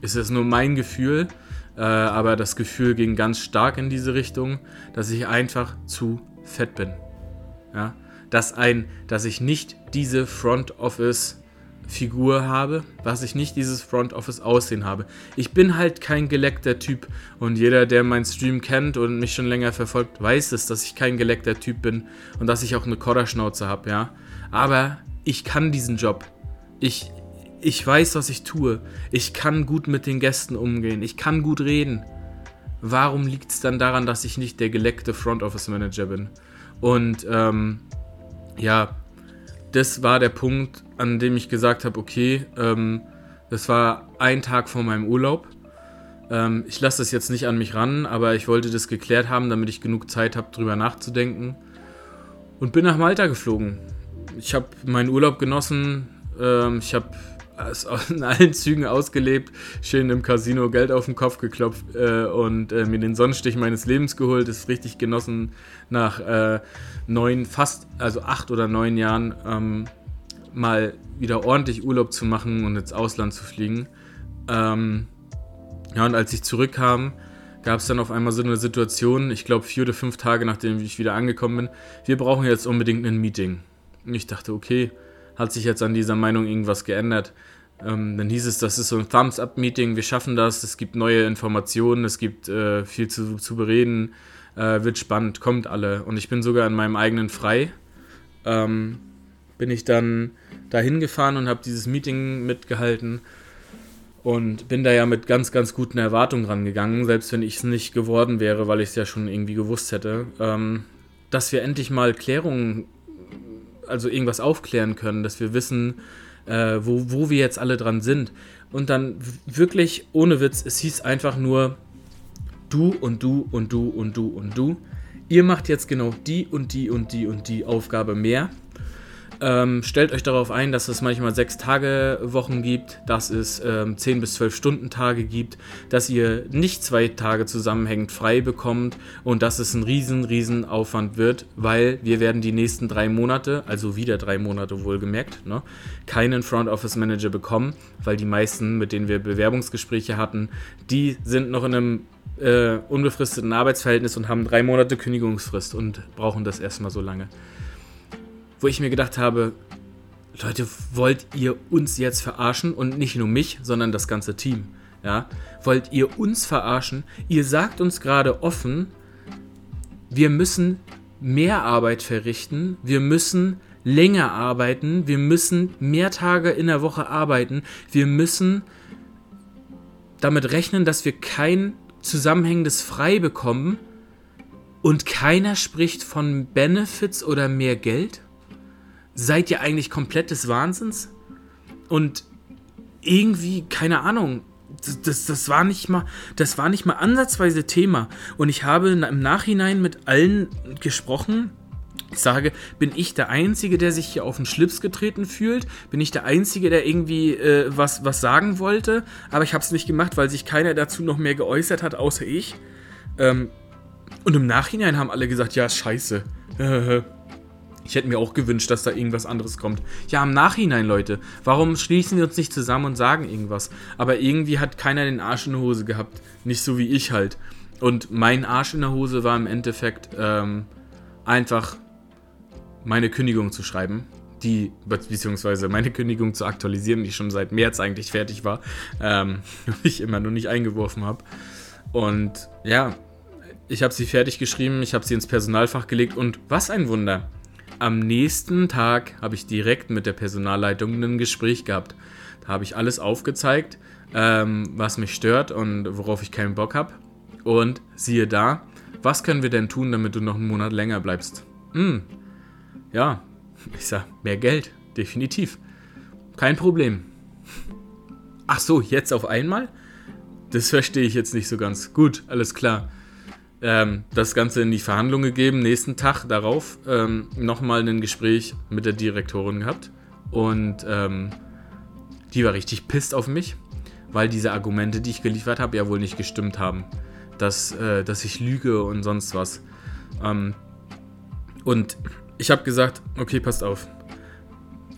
ist es nur mein Gefühl. Äh, aber das Gefühl ging ganz stark in diese Richtung, dass ich einfach zu fett bin. Ja? Dass, ein, dass ich nicht diese Front Office Figur habe, was ich nicht dieses Front Office Aussehen habe. Ich bin halt kein geleckter Typ und jeder, der meinen Stream kennt und mich schon länger verfolgt, weiß es, dass ich kein geleckter Typ bin und dass ich auch eine Kodderschnauze habe, ja. Aber ich kann diesen Job. Ich, ich weiß, was ich tue. Ich kann gut mit den Gästen umgehen. Ich kann gut reden. Warum liegt es dann daran, dass ich nicht der geleckte Front Office Manager bin? Und ähm, ja, das war der Punkt, an dem ich gesagt habe, okay, ähm, das war ein Tag vor meinem Urlaub. Ähm, ich lasse das jetzt nicht an mich ran, aber ich wollte das geklärt haben, damit ich genug Zeit habe, drüber nachzudenken. Und bin nach Malta geflogen. Ich habe meinen Urlaub genossen. Ähm, ich habe [LAUGHS] in allen Zügen ausgelebt, schön im Casino Geld auf den Kopf geklopft äh, und äh, mir den Sonnenstich meines Lebens geholt. Ist richtig genossen nach äh, neun, fast, also acht oder neun Jahren ähm, mal wieder ordentlich Urlaub zu machen und ins Ausland zu fliegen. Ähm, ja, und als ich zurückkam, gab es dann auf einmal so eine Situation, ich glaube vier oder fünf Tage nachdem ich wieder angekommen bin, wir brauchen jetzt unbedingt ein Meeting. Und ich dachte, okay, hat sich jetzt an dieser Meinung irgendwas geändert. Ähm, dann hieß es, das ist so ein Thumbs-Up-Meeting, wir schaffen das, es gibt neue Informationen, es gibt äh, viel zu, zu bereden, äh, wird spannend, kommt alle. Und ich bin sogar in meinem eigenen Frei. Ähm, bin ich dann dahin gefahren und habe dieses Meeting mitgehalten. Und bin da ja mit ganz, ganz guten Erwartungen rangegangen, selbst wenn ich es nicht geworden wäre, weil ich es ja schon irgendwie gewusst hätte, ähm, dass wir endlich mal Klärungen, also irgendwas aufklären können, dass wir wissen, äh, wo, wo wir jetzt alle dran sind. Und dann wirklich ohne Witz, es hieß einfach nur du und du und du und du und du. Ihr macht jetzt genau die und die und die und die Aufgabe mehr. Ähm, stellt euch darauf ein, dass es manchmal sechs Tage Wochen gibt, dass es ähm, 10 bis 12 Stunden Tage gibt, dass ihr nicht zwei Tage zusammenhängend frei bekommt und dass es ein riesen, riesen Aufwand wird, weil wir werden die nächsten drei Monate, also wieder drei Monate wohlgemerkt, ne, keinen Front Office Manager bekommen, weil die meisten, mit denen wir Bewerbungsgespräche hatten, die sind noch in einem äh, unbefristeten Arbeitsverhältnis und haben drei Monate Kündigungsfrist und brauchen das erstmal so lange wo ich mir gedacht habe, Leute, wollt ihr uns jetzt verarschen und nicht nur mich, sondern das ganze Team? Ja? Wollt ihr uns verarschen? Ihr sagt uns gerade offen, wir müssen mehr Arbeit verrichten, wir müssen länger arbeiten, wir müssen mehr Tage in der Woche arbeiten, wir müssen damit rechnen, dass wir kein zusammenhängendes Frei bekommen und keiner spricht von Benefits oder mehr Geld? Seid ihr eigentlich komplett des Wahnsinns? Und irgendwie, keine Ahnung, das, das, war nicht mal, das war nicht mal ansatzweise Thema. Und ich habe im Nachhinein mit allen gesprochen. Ich sage, bin ich der Einzige, der sich hier auf den Schlips getreten fühlt? Bin ich der Einzige, der irgendwie äh, was, was sagen wollte? Aber ich habe es nicht gemacht, weil sich keiner dazu noch mehr geäußert hat, außer ich. Ähm, und im Nachhinein haben alle gesagt, ja, scheiße. [LAUGHS] Ich hätte mir auch gewünscht, dass da irgendwas anderes kommt. Ja, im Nachhinein, Leute. Warum schließen wir uns nicht zusammen und sagen irgendwas? Aber irgendwie hat keiner den Arsch in der Hose gehabt. Nicht so wie ich halt. Und mein Arsch in der Hose war im Endeffekt ähm, einfach meine Kündigung zu schreiben. Die, beziehungsweise meine Kündigung zu aktualisieren, die schon seit März eigentlich fertig war. Ähm, [LAUGHS] ich immer nur nicht eingeworfen habe. Und ja, ich habe sie fertig geschrieben, ich habe sie ins Personalfach gelegt und was ein Wunder am nächsten Tag habe ich direkt mit der Personalleitung ein Gespräch gehabt. Da habe ich alles aufgezeigt, ähm, was mich stört und worauf ich keinen Bock habe. Und siehe da, was können wir denn tun, damit du noch einen Monat länger bleibst? Hm, ja, [LAUGHS] ich sag, mehr Geld, definitiv. Kein Problem. Ach so, jetzt auf einmal? Das verstehe ich jetzt nicht so ganz. Gut, alles klar ähm, das Ganze in die Verhandlung gegeben. Nächsten Tag darauf ähm, nochmal ein Gespräch mit der Direktorin gehabt. Und ähm, die war richtig pisst auf mich, weil diese Argumente, die ich geliefert habe, ja wohl nicht gestimmt haben. Dass, äh, dass ich lüge und sonst was. Ähm, und ich habe gesagt, okay, passt auf.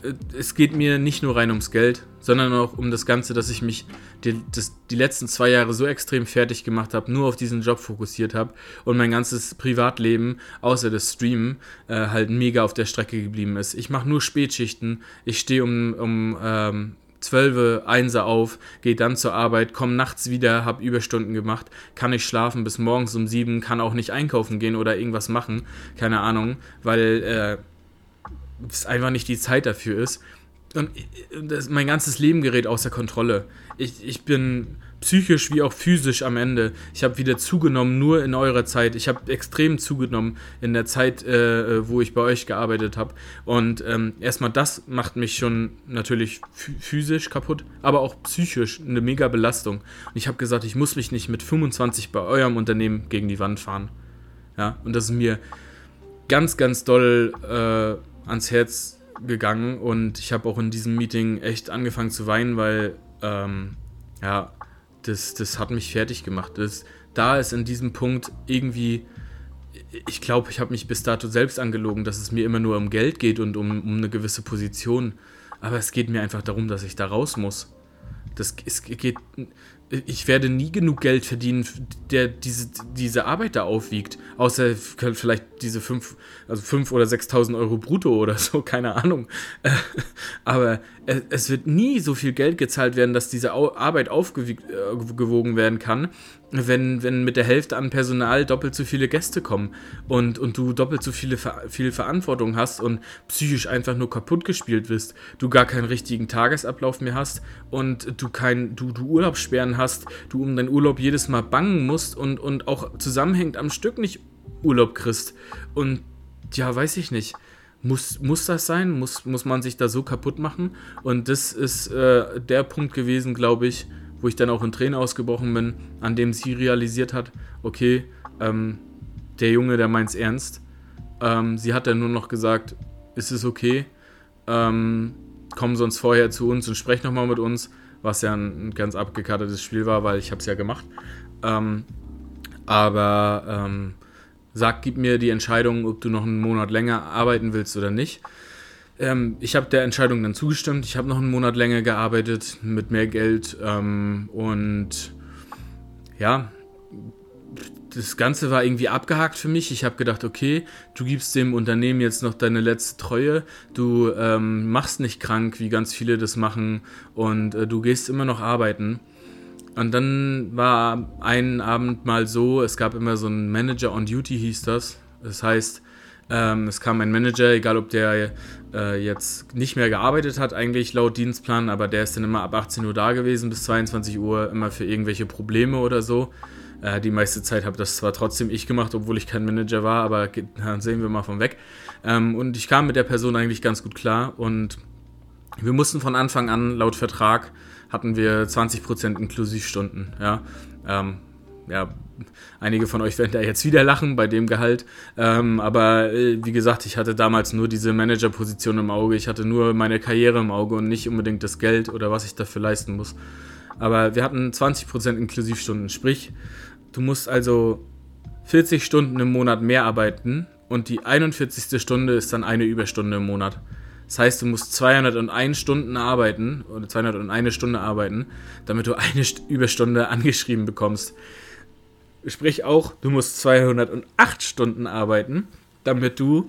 Äh, es geht mir nicht nur rein ums Geld, sondern auch um das Ganze, dass ich mich die, das, die letzten zwei Jahre so extrem fertig gemacht habe, nur auf diesen Job fokussiert habe und mein ganzes Privatleben, außer das Streamen, äh, halt mega auf der Strecke geblieben ist. Ich mache nur Spätschichten, ich stehe um, um ähm, 12, 1 auf, gehe dann zur Arbeit, komme nachts wieder, habe Überstunden gemacht, kann nicht schlafen bis morgens um 7, kann auch nicht einkaufen gehen oder irgendwas machen, keine Ahnung, weil äh, es einfach nicht die Zeit dafür ist. Und das, mein ganzes Leben gerät außer Kontrolle. Ich, ich bin psychisch wie auch physisch am Ende. Ich habe wieder zugenommen, nur in eurer Zeit. Ich habe extrem zugenommen in der Zeit, äh, wo ich bei euch gearbeitet habe. Und ähm, erstmal das macht mich schon natürlich physisch kaputt, aber auch psychisch eine mega Belastung. Und ich habe gesagt, ich muss mich nicht mit 25 bei eurem Unternehmen gegen die Wand fahren. Ja, und das ist mir ganz, ganz doll äh, ans Herz gegangen und ich habe auch in diesem Meeting echt angefangen zu weinen, weil ähm, ja, das, das hat mich fertig gemacht. Das, da ist in diesem Punkt irgendwie, ich glaube, ich habe mich bis dato selbst angelogen, dass es mir immer nur um Geld geht und um, um eine gewisse Position. Aber es geht mir einfach darum, dass ich da raus muss. Das, es geht, ich werde nie genug Geld verdienen, der diese, diese Arbeit da aufwiegt. Außer vielleicht diese 5 also fünf oder 6.000 Euro brutto oder so, [LAUGHS] keine Ahnung. Aber es wird nie so viel Geld gezahlt werden, dass diese Arbeit aufgewogen werden kann, wenn, wenn mit der Hälfte an Personal doppelt so viele Gäste kommen und, und du doppelt so viele viel Verantwortung hast und psychisch einfach nur kaputt gespielt wirst, du gar keinen richtigen Tagesablauf mehr hast und du kein, du, du Urlaubssperren hast, du um deinen Urlaub jedes Mal bangen musst und, und auch zusammenhängt am Stück nicht Urlaub kriegst. Und ja, weiß ich nicht. Muss, muss das sein? Muss, muss man sich da so kaputt machen? Und das ist äh, der Punkt gewesen, glaube ich, wo ich dann auch in Tränen ausgebrochen bin, an dem sie realisiert hat, okay, ähm, der Junge, der meint's ernst. Ähm, sie hat dann nur noch gesagt, ist es okay, ähm, komm sonst vorher zu uns und sprech nochmal mit uns, was ja ein, ein ganz abgekartetes Spiel war, weil ich habe es ja gemacht. Ähm, aber sag, gib mir die Entscheidung, ob du noch einen Monat länger arbeiten willst oder nicht. Ähm, ich habe der Entscheidung dann zugestimmt. Ich habe noch einen Monat länger gearbeitet mit mehr Geld ähm, und ja, das Ganze war irgendwie abgehakt für mich. Ich habe gedacht, okay, du gibst dem Unternehmen jetzt noch deine letzte Treue, du ähm, machst nicht krank, wie ganz viele das machen und äh, du gehst immer noch arbeiten. Und dann war ein Abend mal so, es gab immer so einen Manager on Duty, hieß das. Das heißt, ähm, es kam ein Manager, egal ob der äh, jetzt nicht mehr gearbeitet hat, eigentlich laut Dienstplan, aber der ist dann immer ab 18 Uhr da gewesen bis 22 Uhr, immer für irgendwelche Probleme oder so. Äh, die meiste Zeit habe das zwar trotzdem ich gemacht, obwohl ich kein Manager war, aber [LAUGHS] dann sehen wir mal von weg. Ähm, und ich kam mit der Person eigentlich ganz gut klar und wir mussten von Anfang an laut Vertrag hatten wir 20% Inklusivstunden. Ja, ähm, ja, einige von euch werden da jetzt wieder lachen bei dem Gehalt. Ähm, aber äh, wie gesagt, ich hatte damals nur diese Managerposition im Auge. Ich hatte nur meine Karriere im Auge und nicht unbedingt das Geld oder was ich dafür leisten muss. Aber wir hatten 20% Inklusivstunden. Sprich, du musst also 40 Stunden im Monat mehr arbeiten und die 41. Stunde ist dann eine Überstunde im Monat. Das heißt, du musst 201 Stunden arbeiten oder 201 Stunde arbeiten, damit du eine Überstunde angeschrieben bekommst. Sprich auch, du musst 208 Stunden arbeiten, damit du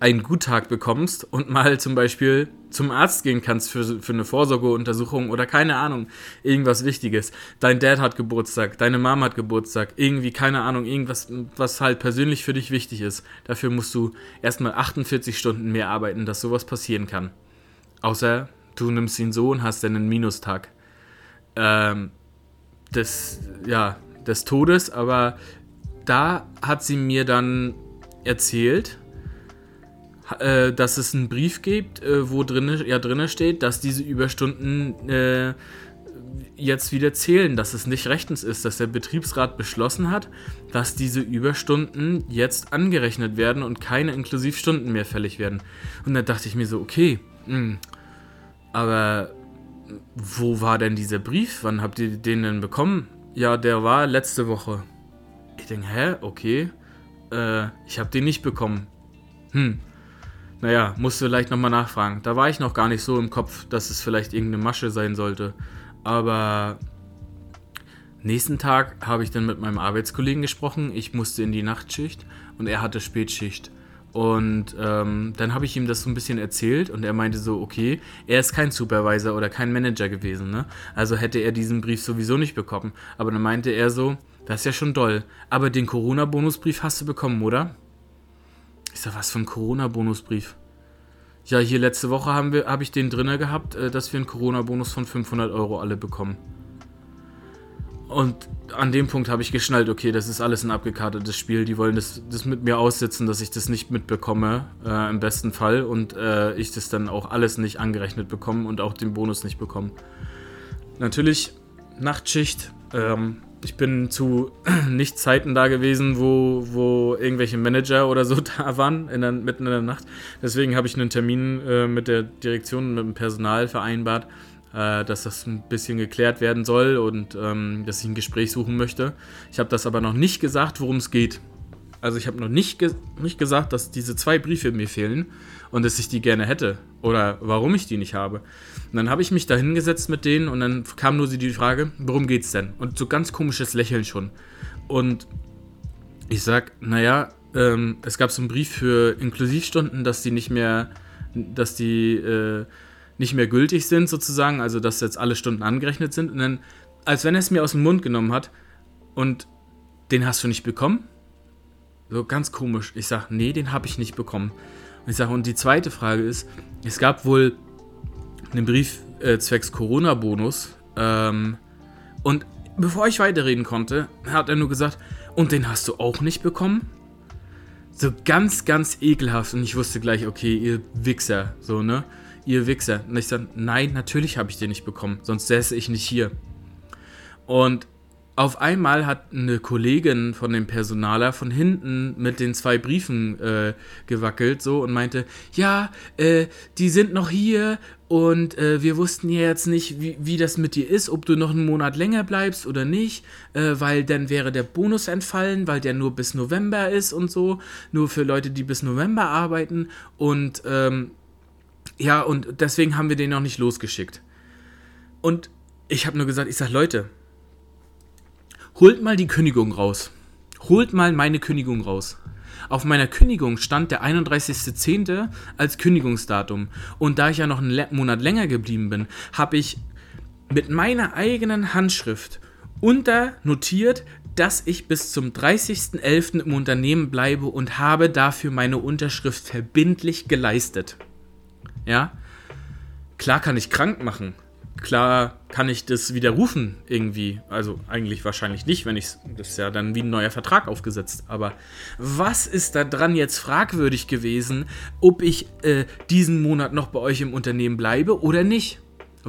einen Guttag bekommst und mal zum Beispiel zum Arzt gehen kannst für, für eine Vorsorgeuntersuchung oder keine Ahnung, irgendwas Wichtiges. Dein Dad hat Geburtstag, deine Mama hat Geburtstag, irgendwie, keine Ahnung, irgendwas, was halt persönlich für dich wichtig ist. Dafür musst du erstmal 48 Stunden mehr arbeiten, dass sowas passieren kann. Außer du nimmst ihn so und hast dann einen Minustag. Ähm, des, ja, des Todes, aber da hat sie mir dann erzählt, äh, dass es einen Brief gibt, äh, wo drin, ja, drinne steht, dass diese Überstunden äh, jetzt wieder zählen, dass es nicht rechtens ist, dass der Betriebsrat beschlossen hat, dass diese Überstunden jetzt angerechnet werden und keine Inklusivstunden mehr fällig werden. Und da dachte ich mir so, okay, mh, hm, aber wo war denn dieser Brief? Wann habt ihr den denn bekommen? Ja, der war letzte Woche. Ich denke, hä? Okay. Äh, ich habe den nicht bekommen. Hm. Naja, musst du vielleicht nochmal nachfragen. Da war ich noch gar nicht so im Kopf, dass es vielleicht irgendeine Masche sein sollte. Aber nächsten Tag habe ich dann mit meinem Arbeitskollegen gesprochen. Ich musste in die Nachtschicht und er hatte Spätschicht. Und ähm, dann habe ich ihm das so ein bisschen erzählt und er meinte so, okay, er ist kein Supervisor oder kein Manager gewesen, ne? Also hätte er diesen Brief sowieso nicht bekommen. Aber dann meinte er so, das ist ja schon doll. Aber den Corona-Bonusbrief hast du bekommen, oder? Ich sag, was für ein Corona-Bonusbrief? Ja, hier letzte Woche habe ich den drinne gehabt, äh, dass wir einen Corona-Bonus von 500 Euro alle bekommen. Und an dem Punkt habe ich geschnallt, okay, das ist alles ein abgekartetes Spiel. Die wollen das, das mit mir aussitzen, dass ich das nicht mitbekomme, äh, im besten Fall. Und äh, ich das dann auch alles nicht angerechnet bekomme und auch den Bonus nicht bekomme. Natürlich, Nachtschicht, ähm, ich bin zu [CLEARS THROAT] nicht Zeiten da gewesen, wo, wo irgendwelche Manager oder so [LAUGHS] da waren, in der, mitten in der Nacht. Deswegen habe ich einen Termin äh, mit der Direktion, mit dem Personal vereinbart, äh, dass das ein bisschen geklärt werden soll und ähm, dass ich ein Gespräch suchen möchte. Ich habe das aber noch nicht gesagt, worum es geht. Also ich habe noch nicht, ge nicht gesagt, dass diese zwei Briefe mir fehlen und dass ich die gerne hätte oder warum ich die nicht habe. Und dann habe ich mich da hingesetzt mit denen und dann kam nur die Frage, worum geht's denn? Und so ganz komisches Lächeln schon. Und ich sag, naja, ähm, es gab so einen Brief für Inklusivstunden, dass die nicht mehr, dass die äh, nicht mehr gültig sind sozusagen, also dass jetzt alle Stunden angerechnet sind. Und dann, als wenn er es mir aus dem Mund genommen hat und den hast du nicht bekommen? So ganz komisch. Ich sag, nee, den habe ich nicht bekommen. Und ich sage, und die zweite Frage ist, es gab wohl einen Brief äh, zwecks Corona-Bonus. Ähm, und bevor ich weiterreden konnte, hat er nur gesagt, und den hast du auch nicht bekommen? So ganz, ganz ekelhaft. Und ich wusste gleich, okay, ihr Wichser, so, ne? Ihr Wichser. Und ich sagte, nein, natürlich habe ich den nicht bekommen, sonst säße ich nicht hier. Und auf einmal hat eine Kollegin von dem Personaler von hinten mit den zwei Briefen äh, gewackelt so und meinte, ja, äh, die sind noch hier und äh, wir wussten ja jetzt nicht, wie, wie das mit dir ist, ob du noch einen Monat länger bleibst oder nicht, äh, weil dann wäre der Bonus entfallen, weil der nur bis November ist und so, nur für Leute, die bis November arbeiten und ähm, ja, und deswegen haben wir den noch nicht losgeschickt. Und ich habe nur gesagt, ich sage, Leute, holt mal die Kündigung raus. Holt mal meine Kündigung raus. Auf meiner Kündigung stand der 31.10. als Kündigungsdatum. Und da ich ja noch einen Monat länger geblieben bin, habe ich mit meiner eigenen Handschrift unter notiert, dass ich bis zum 30.11. im Unternehmen bleibe und habe dafür meine Unterschrift verbindlich geleistet. Ja? Klar kann ich krank machen. Klar kann ich das widerrufen irgendwie. Also eigentlich wahrscheinlich nicht, wenn ich das ist ja dann wie ein neuer Vertrag aufgesetzt. Aber was ist da dran jetzt fragwürdig gewesen, ob ich äh, diesen Monat noch bei euch im Unternehmen bleibe oder nicht?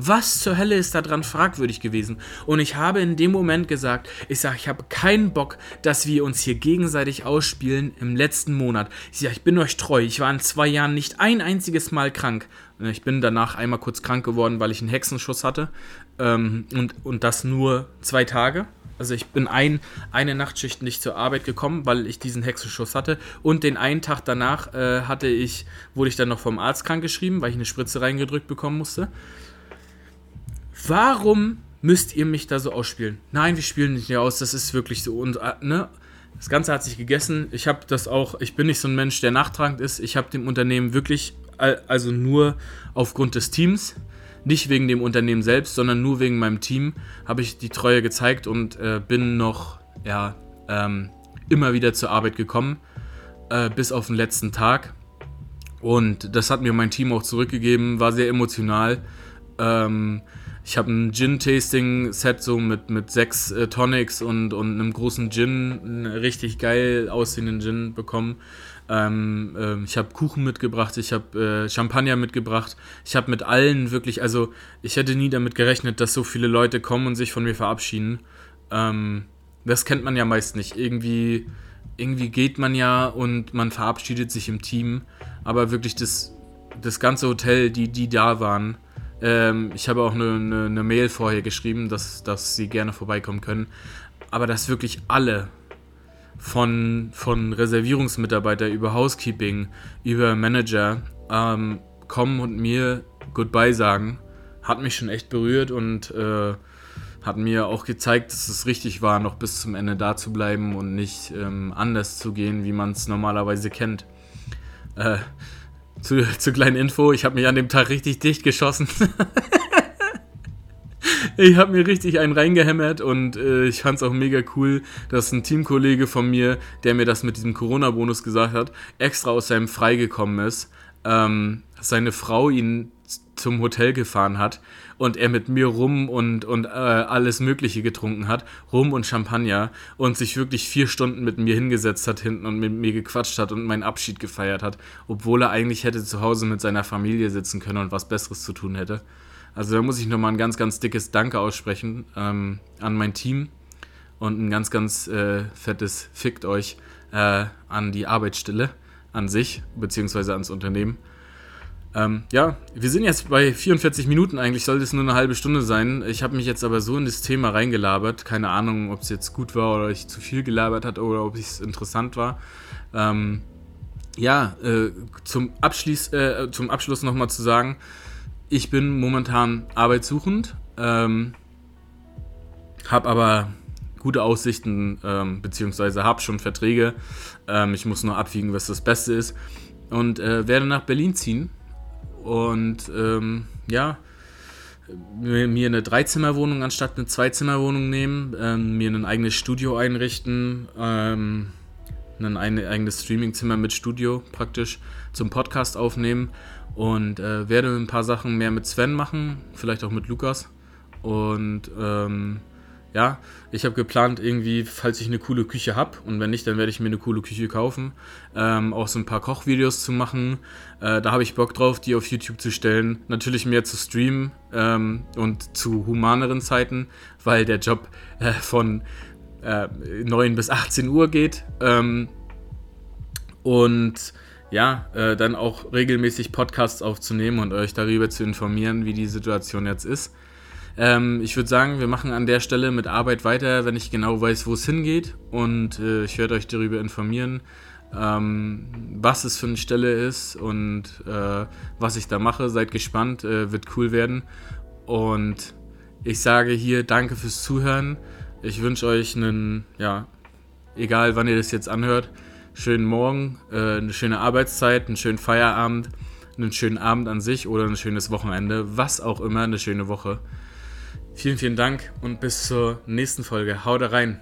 Was zur Hölle ist da dran fragwürdig gewesen? Und ich habe in dem Moment gesagt, ich sage, ich habe keinen Bock, dass wir uns hier gegenseitig ausspielen im letzten Monat. Ich sage, ich bin euch treu. Ich war in zwei Jahren nicht ein einziges Mal krank. Ich bin danach einmal kurz krank geworden, weil ich einen Hexenschuss hatte. Ähm, und, und das nur zwei Tage. Also ich bin ein, eine Nachtschicht nicht zur Arbeit gekommen, weil ich diesen Hexenschuss hatte. Und den einen Tag danach äh, hatte ich, wurde ich dann noch vom Arzt krank geschrieben, weil ich eine Spritze reingedrückt bekommen musste. Warum müsst ihr mich da so ausspielen? Nein, wir spielen nicht mehr aus, das ist wirklich so. Und, äh, ne? Das Ganze hat sich gegessen. Ich habe das auch, ich bin nicht so ein Mensch, der nachtragend ist. Ich habe dem Unternehmen wirklich, also nur aufgrund des Teams, nicht wegen dem Unternehmen selbst, sondern nur wegen meinem Team, habe ich die Treue gezeigt und äh, bin noch, ja, ähm, immer wieder zur Arbeit gekommen, äh, bis auf den letzten Tag. Und das hat mir mein Team auch zurückgegeben, war sehr emotional. Ähm, ich habe ein Gin-Tasting-Set so mit, mit sechs äh, Tonics und, und einem großen Gin, einen richtig geil aussehenden Gin bekommen. Ähm, äh, ich habe Kuchen mitgebracht, ich habe äh, Champagner mitgebracht. Ich habe mit allen wirklich, also ich hätte nie damit gerechnet, dass so viele Leute kommen und sich von mir verabschieden. Ähm, das kennt man ja meist nicht. Irgendwie, irgendwie geht man ja und man verabschiedet sich im Team. Aber wirklich das, das ganze Hotel, die, die da waren, ähm, ich habe auch eine, eine, eine, Mail vorher geschrieben, dass, dass sie gerne vorbeikommen können. Aber dass wirklich alle von, von Reservierungsmitarbeiter über Housekeeping, über Manager ähm, kommen und mir Goodbye sagen, hat mich schon echt berührt und äh, hat mir auch gezeigt, dass es richtig war, noch bis zum Ende da zu bleiben und nicht ähm, anders zu gehen, wie man es normalerweise kennt. Äh, zu, zu kleinen Info, ich habe mich an dem Tag richtig dicht geschossen. [LAUGHS] ich habe mir richtig einen reingehämmert und äh, ich fand es auch mega cool, dass ein Teamkollege von mir, der mir das mit diesem Corona-Bonus gesagt hat, extra aus seinem Frei gekommen ist, ähm, seine Frau ihn zum Hotel gefahren hat und er mit mir rum und, und äh, alles Mögliche getrunken hat, rum und Champagner und sich wirklich vier Stunden mit mir hingesetzt hat hinten und mit mir gequatscht hat und meinen Abschied gefeiert hat, obwohl er eigentlich hätte zu Hause mit seiner Familie sitzen können und was Besseres zu tun hätte. Also da muss ich nochmal ein ganz, ganz dickes Danke aussprechen ähm, an mein Team und ein ganz, ganz äh, fettes Fickt euch äh, an die Arbeitsstelle an sich, beziehungsweise ans Unternehmen. Ähm, ja, wir sind jetzt bei 44 Minuten. Eigentlich sollte es nur eine halbe Stunde sein. Ich habe mich jetzt aber so in das Thema reingelabert. Keine Ahnung, ob es jetzt gut war oder ich zu viel gelabert hat oder ob es interessant war. Ähm, ja, äh, zum, Abschließ, äh, zum Abschluss nochmal zu sagen, ich bin momentan arbeitssuchend, ähm, habe aber gute Aussichten, ähm, beziehungsweise habe schon Verträge. Ähm, ich muss nur abwiegen, was das Beste ist. Und äh, werde nach Berlin ziehen und ähm, ja, mir eine Dreizimmerwohnung anstatt eine Zweizimmerwohnung nehmen, ähm, mir ein eigenes Studio einrichten, ähm, ein eigenes Streamingzimmer mit Studio praktisch zum Podcast aufnehmen und äh, werde ein paar Sachen mehr mit Sven machen, vielleicht auch mit Lukas. Und ähm, ja, ich habe geplant, irgendwie, falls ich eine coole Küche habe und wenn nicht, dann werde ich mir eine coole Küche kaufen, ähm, auch so ein paar Kochvideos zu machen. Äh, da habe ich Bock drauf, die auf YouTube zu stellen. Natürlich mehr zu streamen ähm, und zu humaneren Zeiten, weil der Job äh, von äh, 9 bis 18 Uhr geht. Ähm, und ja, äh, dann auch regelmäßig Podcasts aufzunehmen und euch darüber zu informieren, wie die Situation jetzt ist. Ähm, ich würde sagen, wir machen an der Stelle mit Arbeit weiter, wenn ich genau weiß, wo es hingeht. Und äh, ich werde euch darüber informieren, ähm, was es für eine Stelle ist und äh, was ich da mache. Seid gespannt, äh, wird cool werden. Und ich sage hier danke fürs Zuhören. Ich wünsche euch einen, ja, egal wann ihr das jetzt anhört, schönen Morgen, äh, eine schöne Arbeitszeit, einen schönen Feierabend, einen schönen Abend an sich oder ein schönes Wochenende, was auch immer, eine schöne Woche. Vielen, vielen Dank und bis zur nächsten Folge. Haut rein!